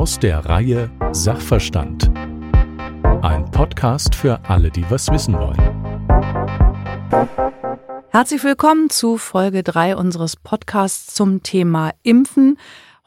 Aus der Reihe Sachverstand. Ein Podcast für alle, die was wissen wollen. Herzlich willkommen zu Folge 3 unseres Podcasts zum Thema Impfen.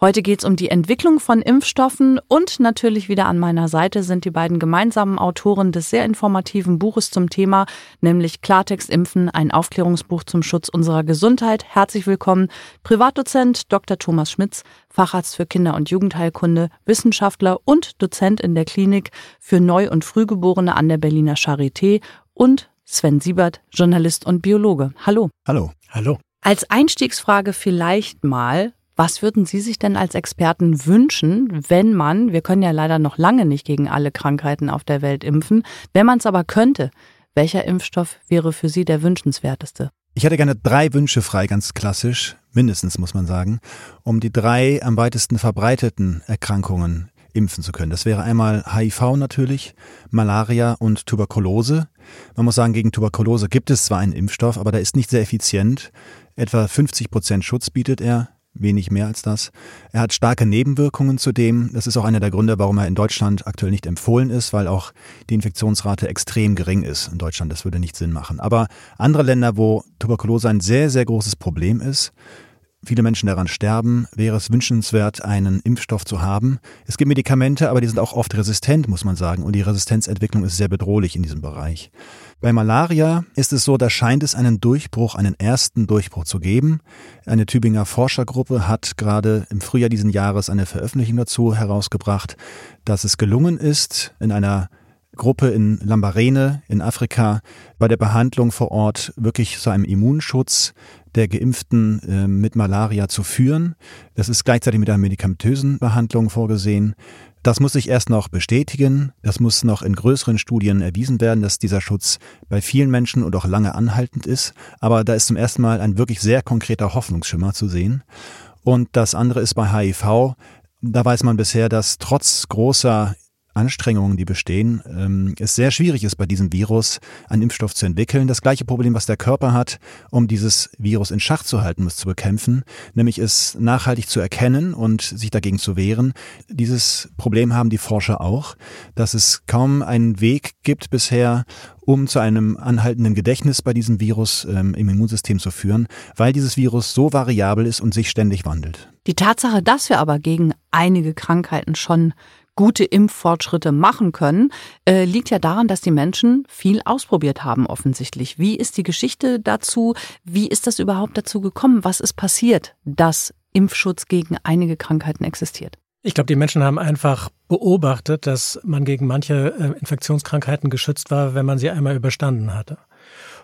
Heute geht es um die Entwicklung von Impfstoffen und natürlich wieder an meiner Seite sind die beiden gemeinsamen Autoren des sehr informativen Buches zum Thema, nämlich Klartext Impfen, ein Aufklärungsbuch zum Schutz unserer Gesundheit. Herzlich willkommen, Privatdozent Dr. Thomas Schmitz, Facharzt für Kinder- und Jugendheilkunde, Wissenschaftler und Dozent in der Klinik für Neu- und Frühgeborene an der Berliner Charité und Sven Siebert, Journalist und Biologe. Hallo. Hallo. Hallo. Als Einstiegsfrage vielleicht mal, was würden Sie sich denn als Experten wünschen, wenn man, wir können ja leider noch lange nicht gegen alle Krankheiten auf der Welt impfen, wenn man es aber könnte, welcher Impfstoff wäre für Sie der wünschenswerteste? Ich hätte gerne drei Wünsche frei, ganz klassisch, mindestens muss man sagen, um die drei am weitesten verbreiteten Erkrankungen impfen zu können. Das wäre einmal HIV natürlich, Malaria und Tuberkulose. Man muss sagen, gegen Tuberkulose gibt es zwar einen Impfstoff, aber der ist nicht sehr effizient. Etwa 50 Prozent Schutz bietet er wenig mehr als das. Er hat starke Nebenwirkungen zudem. Das ist auch einer der Gründe, warum er in Deutschland aktuell nicht empfohlen ist, weil auch die Infektionsrate extrem gering ist in Deutschland. Das würde nicht Sinn machen. Aber andere Länder, wo Tuberkulose ein sehr, sehr großes Problem ist, viele Menschen daran sterben, wäre es wünschenswert, einen Impfstoff zu haben. Es gibt Medikamente, aber die sind auch oft resistent, muss man sagen. Und die Resistenzentwicklung ist sehr bedrohlich in diesem Bereich. Bei Malaria ist es so, da scheint es einen Durchbruch, einen ersten Durchbruch zu geben. Eine Tübinger Forschergruppe hat gerade im Frühjahr diesen Jahres eine Veröffentlichung dazu herausgebracht, dass es gelungen ist, in einer Gruppe in Lambarene in Afrika bei der Behandlung vor Ort wirklich zu einem Immunschutz der Geimpften äh, mit Malaria zu führen. Das ist gleichzeitig mit einer medikamentösen Behandlung vorgesehen. Das muss sich erst noch bestätigen. Das muss noch in größeren Studien erwiesen werden, dass dieser Schutz bei vielen Menschen und auch lange anhaltend ist. Aber da ist zum ersten Mal ein wirklich sehr konkreter Hoffnungsschimmer zu sehen. Und das andere ist bei HIV. Da weiß man bisher, dass trotz großer Anstrengungen, die bestehen, ähm, es sehr schwierig ist, bei diesem Virus einen Impfstoff zu entwickeln. Das gleiche Problem, was der Körper hat, um dieses Virus in Schach zu halten, es zu bekämpfen, nämlich es nachhaltig zu erkennen und sich dagegen zu wehren. Dieses Problem haben die Forscher auch, dass es kaum einen Weg gibt bisher, um zu einem anhaltenden Gedächtnis bei diesem Virus ähm, im Immunsystem zu führen, weil dieses Virus so variabel ist und sich ständig wandelt. Die Tatsache, dass wir aber gegen einige Krankheiten schon gute Impffortschritte machen können, äh, liegt ja daran, dass die Menschen viel ausprobiert haben offensichtlich. Wie ist die Geschichte dazu? Wie ist das überhaupt dazu gekommen? Was ist passiert, dass Impfschutz gegen einige Krankheiten existiert? Ich glaube, die Menschen haben einfach beobachtet, dass man gegen manche äh, Infektionskrankheiten geschützt war, wenn man sie einmal überstanden hatte.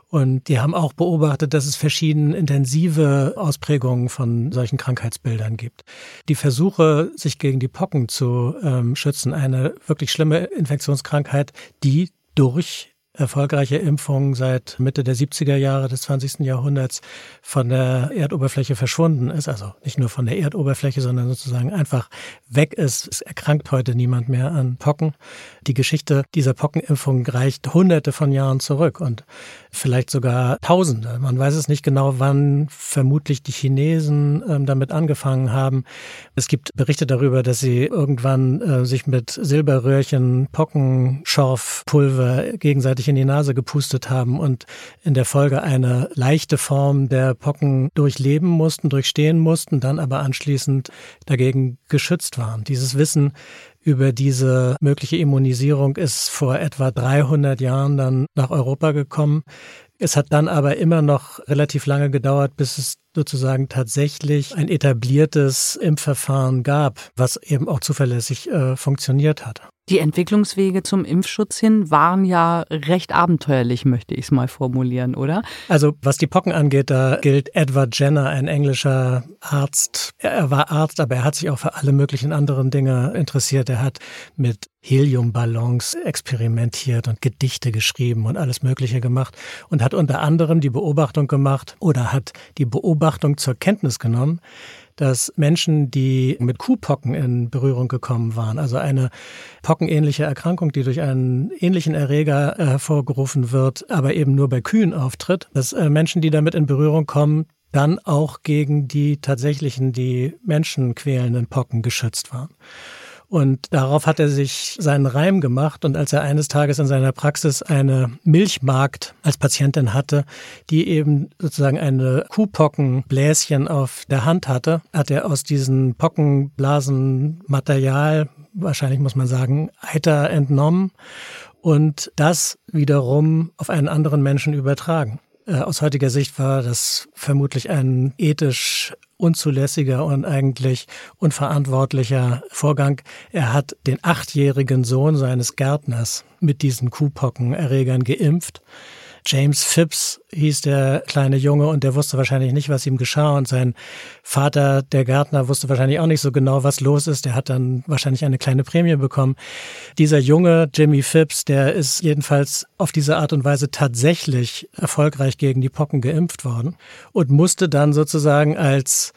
Und die haben auch beobachtet, dass es verschiedene intensive Ausprägungen von solchen Krankheitsbildern gibt. Die Versuche, sich gegen die Pocken zu ähm, schützen, eine wirklich schlimme Infektionskrankheit, die durch erfolgreiche Impfung seit Mitte der 70er Jahre des 20. Jahrhunderts von der Erdoberfläche verschwunden ist. Also nicht nur von der Erdoberfläche, sondern sozusagen einfach weg ist. Es erkrankt heute niemand mehr an Pocken. Die Geschichte dieser Pockenimpfung reicht hunderte von Jahren zurück und vielleicht sogar Tausende. Man weiß es nicht genau, wann vermutlich die Chinesen ähm, damit angefangen haben. Es gibt Berichte darüber, dass sie irgendwann äh, sich mit Silberröhrchen, Pockenschorfpulver gegenseitig in die Nase gepustet haben und in der Folge eine leichte Form der Pocken durchleben mussten, durchstehen mussten, dann aber anschließend dagegen geschützt waren. Dieses Wissen über diese mögliche Immunisierung ist vor etwa 300 Jahren dann nach Europa gekommen. Es hat dann aber immer noch relativ lange gedauert, bis es sozusagen tatsächlich ein etabliertes Impfverfahren gab, was eben auch zuverlässig äh, funktioniert hat. Die Entwicklungswege zum Impfschutz hin waren ja recht abenteuerlich, möchte ich es mal formulieren, oder? Also was die Pocken angeht, da gilt Edward Jenner, ein englischer Arzt. Er war Arzt, aber er hat sich auch für alle möglichen anderen Dinge interessiert. Er hat mit Heliumballons experimentiert und Gedichte geschrieben und alles Mögliche gemacht und hat unter anderem die Beobachtung gemacht oder hat die Beobachtung zur Kenntnis genommen, dass Menschen, die mit Kuhpocken in Berührung gekommen waren, also eine pockenähnliche Erkrankung, die durch einen ähnlichen Erreger äh, hervorgerufen wird, aber eben nur bei Kühen auftritt, dass äh, Menschen, die damit in Berührung kommen, dann auch gegen die tatsächlichen, die Menschen quälenden Pocken geschützt waren. Und darauf hat er sich seinen Reim gemacht. Und als er eines Tages in seiner Praxis eine Milchmagd als Patientin hatte, die eben sozusagen eine Kuhpockenbläschen auf der Hand hatte, hat er aus diesen Pockenblasen Material, wahrscheinlich muss man sagen, Eiter entnommen und das wiederum auf einen anderen Menschen übertragen. Äh, aus heutiger Sicht war das vermutlich ein ethisch unzulässiger und eigentlich unverantwortlicher Vorgang. Er hat den achtjährigen Sohn seines Gärtners mit diesen Kuhpockenerregern geimpft. James Phipps hieß der kleine Junge und der wusste wahrscheinlich nicht, was ihm geschah. Und sein Vater, der Gärtner, wusste wahrscheinlich auch nicht so genau, was los ist. Der hat dann wahrscheinlich eine kleine Prämie bekommen. Dieser Junge, Jimmy Phipps, der ist jedenfalls auf diese Art und Weise tatsächlich erfolgreich gegen die Pocken geimpft worden und musste dann sozusagen als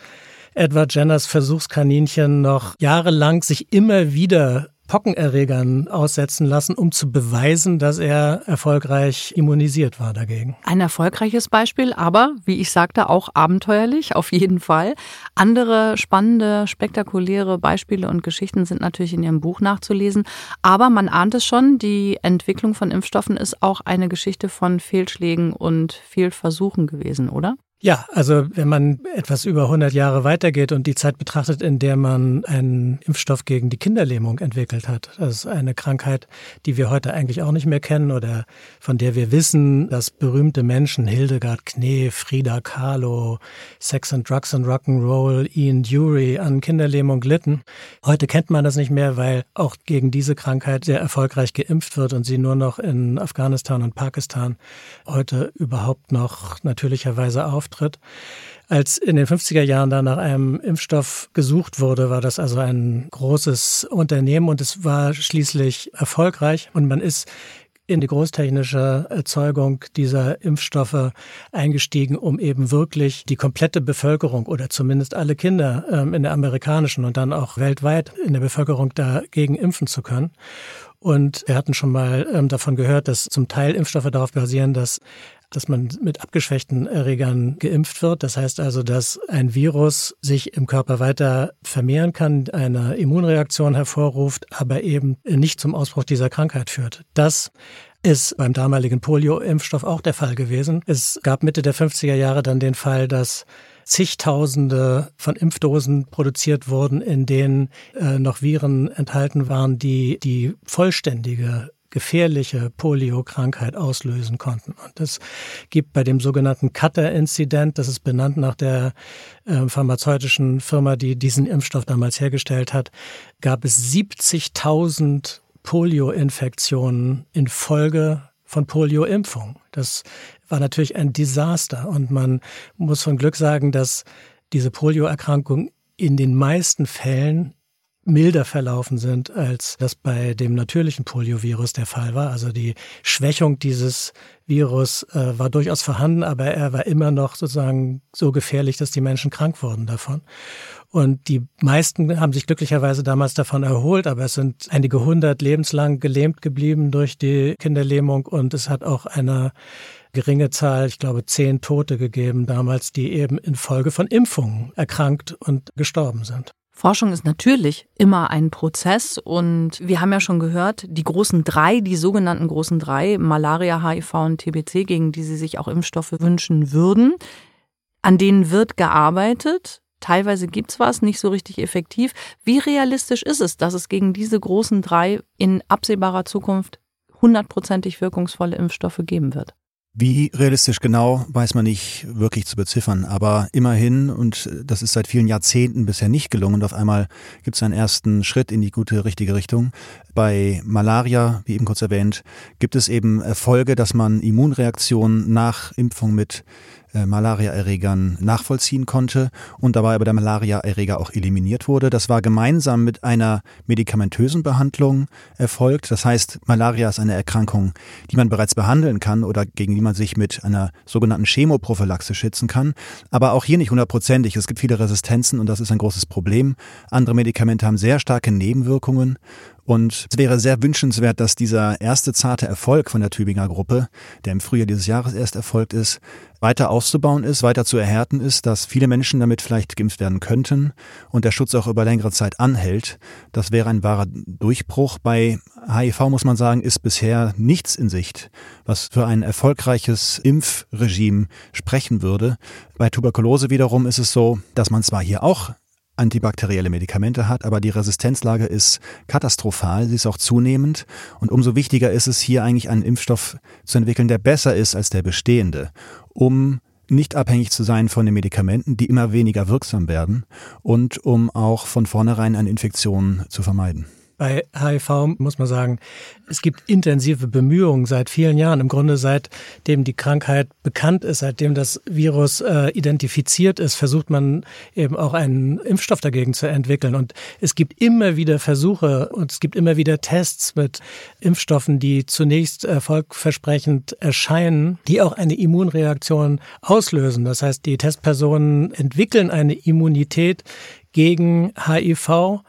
Edward Jenners Versuchskaninchen noch jahrelang sich immer wieder Pockenerregern aussetzen lassen, um zu beweisen, dass er erfolgreich immunisiert war dagegen. Ein erfolgreiches Beispiel, aber wie ich sagte, auch abenteuerlich, auf jeden Fall. Andere spannende, spektakuläre Beispiele und Geschichten sind natürlich in Ihrem Buch nachzulesen. Aber man ahnt es schon, die Entwicklung von Impfstoffen ist auch eine Geschichte von Fehlschlägen und Fehlversuchen gewesen, oder? Ja, also wenn man etwas über 100 Jahre weitergeht und die Zeit betrachtet, in der man einen Impfstoff gegen die Kinderlähmung entwickelt hat, das ist eine Krankheit, die wir heute eigentlich auch nicht mehr kennen oder von der wir wissen, dass berühmte Menschen, Hildegard Knee, Frida Kahlo, Sex and Drugs and Rock'n'Roll, Ian Dury an Kinderlähmung litten. Heute kennt man das nicht mehr, weil auch gegen diese Krankheit sehr erfolgreich geimpft wird und sie nur noch in Afghanistan und Pakistan heute überhaupt noch natürlicherweise auf auftritt. Als in den 50er Jahren da nach einem Impfstoff gesucht wurde, war das also ein großes Unternehmen und es war schließlich erfolgreich und man ist in die großtechnische Erzeugung dieser Impfstoffe eingestiegen, um eben wirklich die komplette Bevölkerung oder zumindest alle Kinder ähm, in der amerikanischen und dann auch weltweit in der Bevölkerung dagegen impfen zu können. Und wir hatten schon mal ähm, davon gehört, dass zum Teil Impfstoffe darauf basieren, dass dass man mit abgeschwächten Erregern geimpft wird. Das heißt also, dass ein Virus sich im Körper weiter vermehren kann, eine Immunreaktion hervorruft, aber eben nicht zum Ausbruch dieser Krankheit führt. Das ist beim damaligen Polio-Impfstoff auch der Fall gewesen. Es gab Mitte der 50er Jahre dann den Fall, dass zigtausende von Impfdosen produziert wurden, in denen äh, noch Viren enthalten waren, die die vollständige gefährliche Polio-Krankheit auslösen konnten. Und es gibt bei dem sogenannten Cutter-Inzident, das ist benannt nach der äh, pharmazeutischen Firma, die diesen Impfstoff damals hergestellt hat, gab es 70.000 Polio-Infektionen in Folge von Polio-Impfung. Das war natürlich ein Desaster und man muss von Glück sagen, dass diese Polio-Erkrankung in den meisten Fällen milder verlaufen sind, als das bei dem natürlichen Poliovirus der Fall war. Also die Schwächung dieses Virus äh, war durchaus vorhanden, aber er war immer noch sozusagen so gefährlich, dass die Menschen krank wurden davon. Und die meisten haben sich glücklicherweise damals davon erholt, aber es sind einige hundert lebenslang gelähmt geblieben durch die Kinderlähmung und es hat auch eine geringe Zahl, ich glaube zehn Tote gegeben damals, die eben infolge von Impfungen erkrankt und gestorben sind. Forschung ist natürlich immer ein Prozess und wir haben ja schon gehört, die großen drei, die sogenannten großen drei, Malaria, HIV und TBC, gegen die Sie sich auch Impfstoffe wünschen würden, an denen wird gearbeitet. Teilweise gibt's was, nicht so richtig effektiv. Wie realistisch ist es, dass es gegen diese großen drei in absehbarer Zukunft hundertprozentig wirkungsvolle Impfstoffe geben wird? Wie realistisch genau, weiß man nicht wirklich zu beziffern, aber immerhin, und das ist seit vielen Jahrzehnten bisher nicht gelungen, und auf einmal gibt es einen ersten Schritt in die gute, richtige Richtung. Bei Malaria, wie eben kurz erwähnt, gibt es eben Erfolge, dass man Immunreaktionen nach Impfung mit äh, Malariaerregern nachvollziehen konnte und dabei aber der Malariaerreger auch eliminiert wurde. Das war gemeinsam mit einer medikamentösen Behandlung erfolgt. Das heißt, Malaria ist eine Erkrankung, die man bereits behandeln kann oder gegen die man sich mit einer sogenannten Chemoprophylaxe schützen kann. Aber auch hier nicht hundertprozentig. Es gibt viele Resistenzen und das ist ein großes Problem. Andere Medikamente haben sehr starke Nebenwirkungen Und es wäre sehr wünschenswert, dass dieser erste zarte Erfolg von der Tübinger Gruppe, der im Frühjahr dieses Jahres erst erfolgt ist, weiter auszubauen ist, weiter zu erhärten ist, dass viele Menschen damit vielleicht geimpft werden könnten und der Schutz auch über längere Zeit anhält. Das wäre ein wahrer Durchbruch. Bei HIV muss man sagen, ist bisher nichts in Sicht, was für ein erfolgreiches Impfregime sprechen würde. Bei Tuberkulose wiederum ist es so, dass man zwar hier auch antibakterielle Medikamente hat, aber die Resistenzlage ist katastrophal, sie ist auch zunehmend und umso wichtiger ist es hier eigentlich einen Impfstoff zu entwickeln, der besser ist als der bestehende, um nicht abhängig zu sein von den Medikamenten, die immer weniger wirksam werden und um auch von vornherein eine Infektion zu vermeiden. Bei HIV muss man sagen, es gibt intensive Bemühungen seit vielen Jahren, im Grunde seitdem die Krankheit bekannt ist, seitdem das Virus äh, identifiziert ist, versucht man eben auch einen Impfstoff dagegen zu entwickeln. Und es gibt immer wieder Versuche und es gibt immer wieder Tests mit Impfstoffen, die zunächst erfolgversprechend erscheinen, die auch eine Immunreaktion auslösen. Das heißt, die Testpersonen entwickeln eine Immunität gegen HIV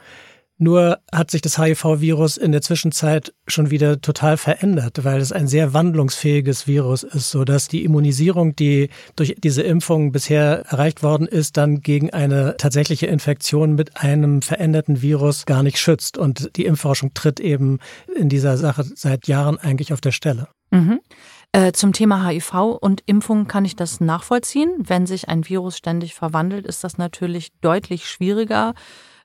nur hat sich das HIV-Virus in der Zwischenzeit schon wieder total verändert, weil es ein sehr wandlungsfähiges Virus ist, so dass die Immunisierung, die durch diese Impfung bisher erreicht worden ist, dann gegen eine tatsächliche Infektion mit einem veränderten Virus gar nicht schützt. Und die Impfforschung tritt eben in dieser Sache seit Jahren eigentlich auf der Stelle. Mhm. Äh, zum Thema HIV und Impfung kann ich das nachvollziehen. Wenn sich ein Virus ständig verwandelt, ist das natürlich deutlich schwieriger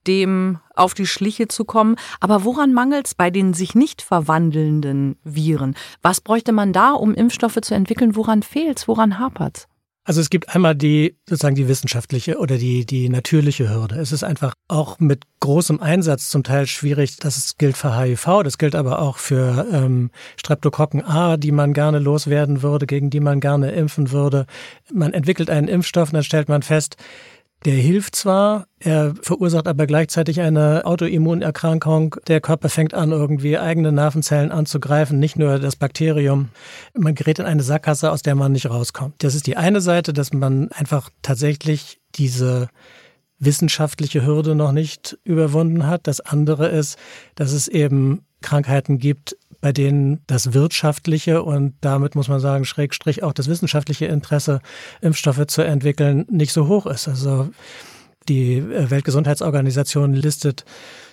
dem auf die Schliche zu kommen. Aber woran mangelt es bei den sich nicht verwandelnden Viren? Was bräuchte man da, um Impfstoffe zu entwickeln? Woran fehlt es? Woran hapert es? Also es gibt einmal die sozusagen die wissenschaftliche oder die die natürliche Hürde. Es ist einfach auch mit großem Einsatz zum Teil schwierig. Das gilt für HIV, das gilt aber auch für ähm, Streptokokken A, die man gerne loswerden würde, gegen die man gerne impfen würde. Man entwickelt einen Impfstoff und dann stellt man fest, der hilft zwar, er verursacht aber gleichzeitig eine Autoimmunerkrankung. Der Körper fängt an, irgendwie eigene Nervenzellen anzugreifen, nicht nur das Bakterium. Man gerät in eine Sackgasse, aus der man nicht rauskommt. Das ist die eine Seite, dass man einfach tatsächlich diese wissenschaftliche Hürde noch nicht überwunden hat. Das andere ist, dass es eben Krankheiten gibt, bei denen das wirtschaftliche und damit muss man sagen, Schrägstrich auch das wissenschaftliche Interesse, Impfstoffe zu entwickeln, nicht so hoch ist. Also die äh, Weltgesundheitsorganisation listet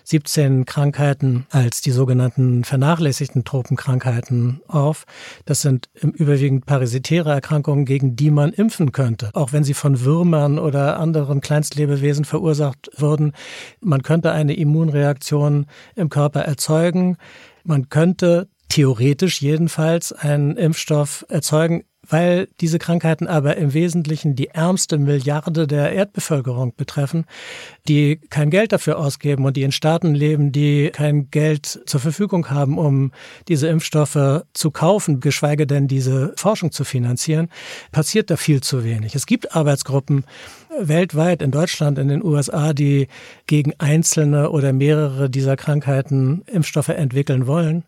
17 Krankheiten als die sogenannten vernachlässigten Tropenkrankheiten auf. Das sind im überwiegend parasitäre Erkrankungen, gegen die man impfen könnte. Auch wenn sie von Würmern oder anderen Kleinstlebewesen verursacht würden. Man könnte eine Immunreaktion im Körper erzeugen. Man könnte theoretisch jedenfalls einen Impfstoff erzeugen, weil diese Krankheiten aber im Wesentlichen die ärmste Milliarde der Erdbevölkerung betreffen, die kein Geld dafür ausgeben und die in Staaten leben, die kein Geld zur Verfügung haben, um diese Impfstoffe zu kaufen, geschweige denn diese Forschung zu finanzieren, passiert da viel zu wenig. Es gibt Arbeitsgruppen weltweit, in Deutschland, in den USA, die gegen einzelne oder mehrere dieser Krankheiten Impfstoffe entwickeln wollen.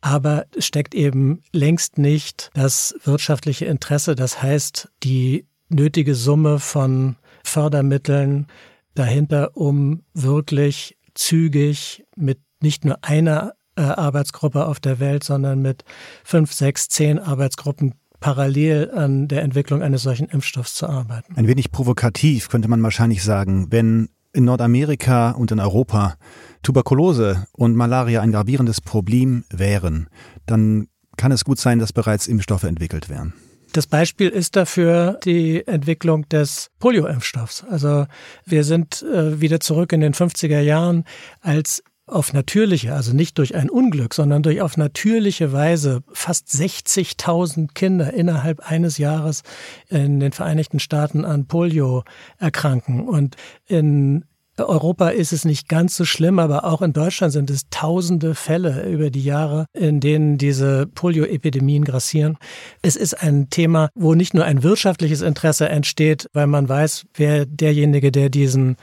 Aber es steckt eben längst nicht das wirtschaftliche Interesse, das heißt die nötige Summe von Fördermitteln dahinter, um wirklich zügig mit nicht nur einer äh, Arbeitsgruppe auf der Welt, sondern mit fünf, sechs, zehn Arbeitsgruppen parallel an der Entwicklung eines solchen Impfstoffs zu arbeiten. Ein wenig provokativ könnte man wahrscheinlich sagen, wenn in Nordamerika und in Europa Tuberkulose und Malaria ein gravierendes Problem wären, dann kann es gut sein, dass bereits Impfstoffe entwickelt werden. Das Beispiel ist dafür die Entwicklung des Polio-Impfstoffs. Also wir sind äh, wieder zurück in den 50er Jahren, als auf natürliche, also nicht durch ein Unglück, sondern durch auf natürliche Weise fast 60.000 Kinder innerhalb eines Jahres in den Vereinigten Staaten an Polio erkranken. Und in Europa ist es nicht ganz so schlimm, aber auch in Deutschland sind es tausende Fälle über die Jahre, in denen diese Polioepidemien grassieren. Es ist ein Thema, wo nicht nur ein wirtschaftliches Interesse entsteht, weil man weiß, wer derjenige, der diesen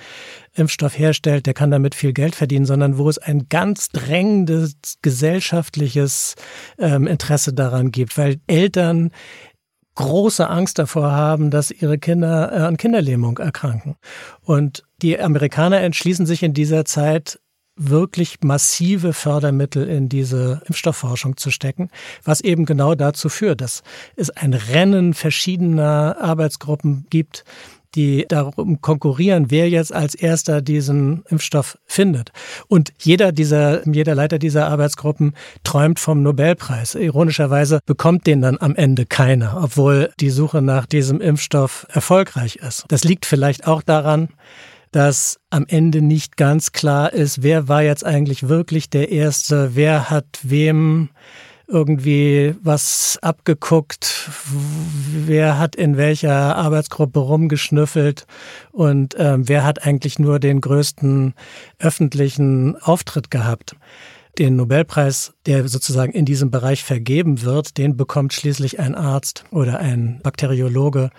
Impfstoff herstellt, der kann damit viel Geld verdienen, sondern wo es ein ganz drängendes gesellschaftliches ähm, Interesse daran gibt, weil Eltern große Angst davor haben, dass ihre Kinder äh, an Kinderlähmung erkranken. Und die Amerikaner entschließen sich in dieser Zeit, wirklich massive Fördermittel in diese Impfstoffforschung zu stecken, was eben genau dazu führt, dass es ein Rennen verschiedener Arbeitsgruppen gibt, die darum konkurrieren, wer jetzt als erster diesen Impfstoff findet. Und jeder dieser, jeder Leiter dieser Arbeitsgruppen träumt vom Nobelpreis. Ironischerweise bekommt den dann am Ende keiner, obwohl die Suche nach diesem Impfstoff erfolgreich ist. Das liegt vielleicht auch daran, dass am Ende nicht ganz klar ist, wer war jetzt eigentlich wirklich der Erste, wer hat wem irgendwie was abgeguckt, wer hat in welcher Arbeitsgruppe rumgeschnüffelt und ähm, wer hat eigentlich nur den größten öffentlichen Auftritt gehabt. Den Nobelpreis, der sozusagen in diesem Bereich vergeben wird, den bekommt schließlich ein Arzt oder ein Bakteriologe,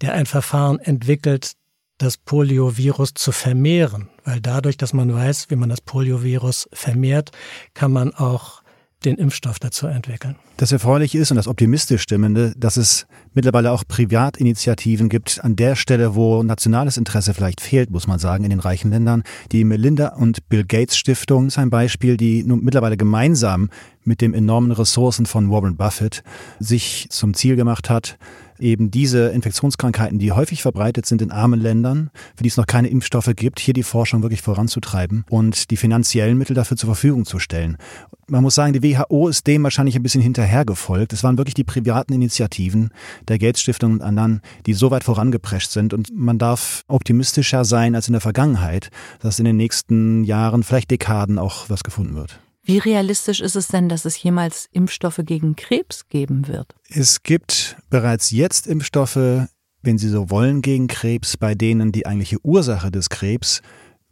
der ein Verfahren entwickelt, das Poliovirus zu vermehren, weil dadurch, dass man weiß, wie man das Poliovirus vermehrt, kann man auch den Impfstoff dazu entwickeln. Das Erfreuliche ist und das optimistisch Stimmende, dass es mittlerweile auch Privatinitiativen gibt, an der Stelle, wo nationales Interesse vielleicht fehlt, muss man sagen, in den reichen Ländern. Die Melinda und Bill Gates Stiftung ist ein Beispiel, die nun mittlerweile gemeinsam mit den enormen Ressourcen von Warren Buffett sich zum Ziel gemacht hat, eben diese Infektionskrankheiten, die häufig verbreitet sind in armen Ländern, für die es noch keine Impfstoffe gibt, hier die Forschung wirklich voranzutreiben und die finanziellen Mittel dafür zur Verfügung zu stellen. Man muss sagen, die WHO ist dem wahrscheinlich ein bisschen hinterhergefolgt. Es waren wirklich die privaten Initiativen der Gates Stiftung und anderen, die so weit vorangeprescht sind. Und man darf optimistischer sein als in der Vergangenheit, dass in den nächsten Jahren, vielleicht Dekaden auch was gefunden wird. Wie realistisch ist es denn, dass es jemals Impfstoffe gegen Krebs geben wird? Es gibt bereits jetzt Impfstoffe, wenn Sie so wollen, gegen Krebs, bei denen die eigentliche Ursache des Krebs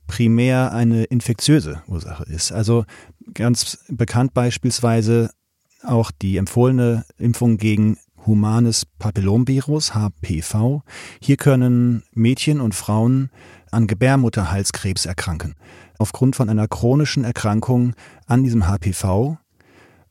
primär eine infektiöse Ursache ist. Also ganz bekannt beispielsweise auch die empfohlene Impfung gegen humanes Papillomvirus, HPV. Hier können Mädchen und Frauen an Gebärmutterhalskrebs erkranken aufgrund von einer chronischen Erkrankung an diesem HPV.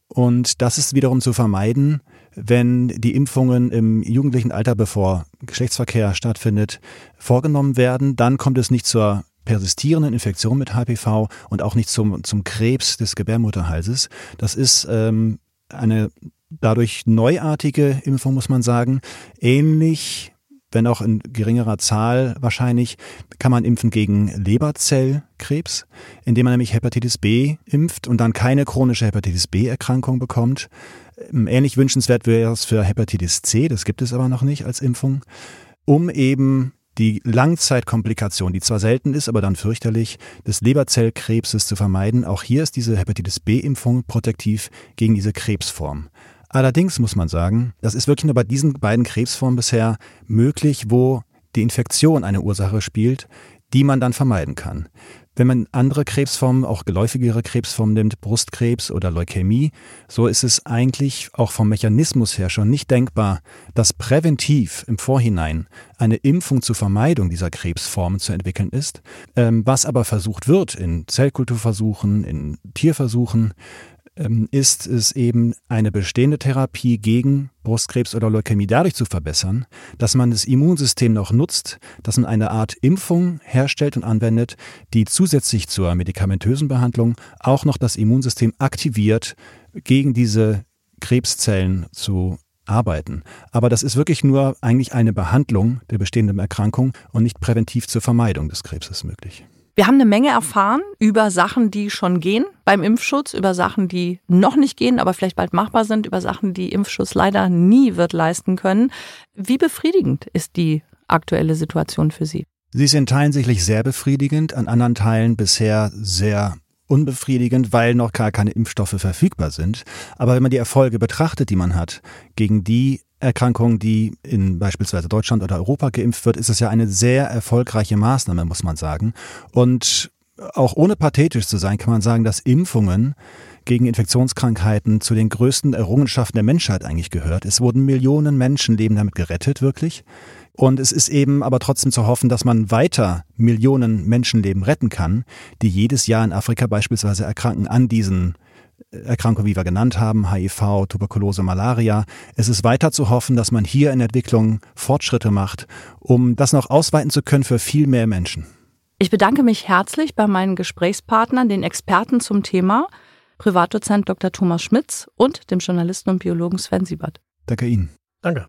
Und das ist wiederum zu vermeiden, wenn die Impfungen im jugendlichen Alter, bevor Geschlechtsverkehr stattfindet, vorgenommen werden. Dann kommt es nicht zur persistierenden Infektion mit HPV und auch nicht zum, zum Krebs des Gebärmutterhalses. Das ist ähm, eine dadurch neuartige Impfung, muss man sagen. Ähnlich wenn auch in geringerer Zahl wahrscheinlich, kann man impfen gegen Leberzellkrebs, indem man nämlich Hepatitis B impft und dann keine chronische Hepatitis B-Erkrankung bekommt. Ähm, ähnlich wünschenswert wäre es für Hepatitis C, das gibt es aber noch nicht als Impfung, um eben die Langzeitkomplikation, die zwar selten ist, aber dann fürchterlich, des Leberzellkrebses zu vermeiden. Auch hier ist diese Hepatitis B-Impfung protektiv gegen diese Krebsform. Allerdings muss man sagen, das ist wirklich nur bei diesen beiden Krebsformen bisher möglich, wo die Infektion eine Ursache spielt, die man dann vermeiden kann. Wenn man andere Krebsformen, auch geläufigere Krebsformen nimmt, Brustkrebs oder Leukämie, so ist es eigentlich auch vom Mechanismus her schon nicht denkbar, dass präventiv im Vorhinein eine Impfung zur Vermeidung dieser Krebsformen zu entwickeln ist, ähm, was aber versucht wird in Zellkulturversuchen, in Tierversuchen, ist es eben eine bestehende Therapie gegen Brustkrebs oder Leukämie dadurch zu verbessern, dass man das Immunsystem noch nutzt, dass man eine Art Impfung herstellt und anwendet, die zusätzlich zur medikamentösen Behandlung auch noch das Immunsystem aktiviert, gegen diese Krebszellen zu arbeiten. Aber das ist wirklich nur eigentlich eine Behandlung der bestehenden Erkrankung und nicht präventiv zur Vermeidung des Krebses möglich. Wir haben eine Menge erfahren über Sachen, die schon gehen beim Impfschutz, über Sachen, die noch nicht gehen, aber vielleicht bald machbar sind, über Sachen, die Impfschutz leider nie wird leisten können. Wie befriedigend ist die aktuelle Situation für Sie? Sie ist in Teilen sicherlich sehr befriedigend, an anderen Teilen bisher sehr unbefriedigend, weil noch gar keine Impfstoffe verfügbar sind. Aber wenn man die Erfolge betrachtet, die man hat, gegen die Erkrankung, die in beispielsweise Deutschland oder Europa geimpft wird, ist es ja eine sehr erfolgreiche Maßnahme, muss man sagen. Und auch ohne pathetisch zu sein, kann man sagen, dass Impfungen gegen Infektionskrankheiten zu den größten Errungenschaften der Menschheit eigentlich gehört. Es wurden Millionen Menschenleben damit gerettet, wirklich. Und es ist eben aber trotzdem zu hoffen, dass man weiter Millionen Menschenleben retten kann, die jedes Jahr in Afrika beispielsweise erkranken an diesen Erkrankungen, wie wir genannt haben, HIV, Tuberkulose, Malaria. Es ist weiter zu hoffen, dass man hier in der Entwicklung Fortschritte macht, um das noch ausweiten zu können für viel mehr Menschen. Ich bedanke mich herzlich bei meinen Gesprächspartnern, den Experten zum Thema, Privatdozent Dr. Thomas Schmitz und dem Journalisten und Biologen Sven Siebert. Danke Ihnen. Danke.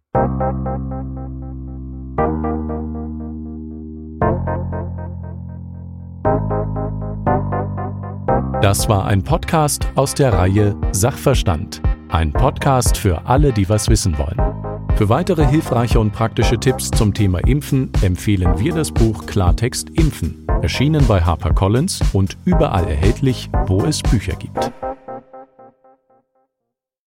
Das war ein Podcast aus der Reihe Sachverstand. Ein Podcast für alle, die was wissen wollen. Für weitere hilfreiche und praktische Tipps zum Thema Impfen empfehlen wir das Buch Klartext Impfen, erschienen bei HarperCollins und überall erhältlich, wo es Bücher gibt.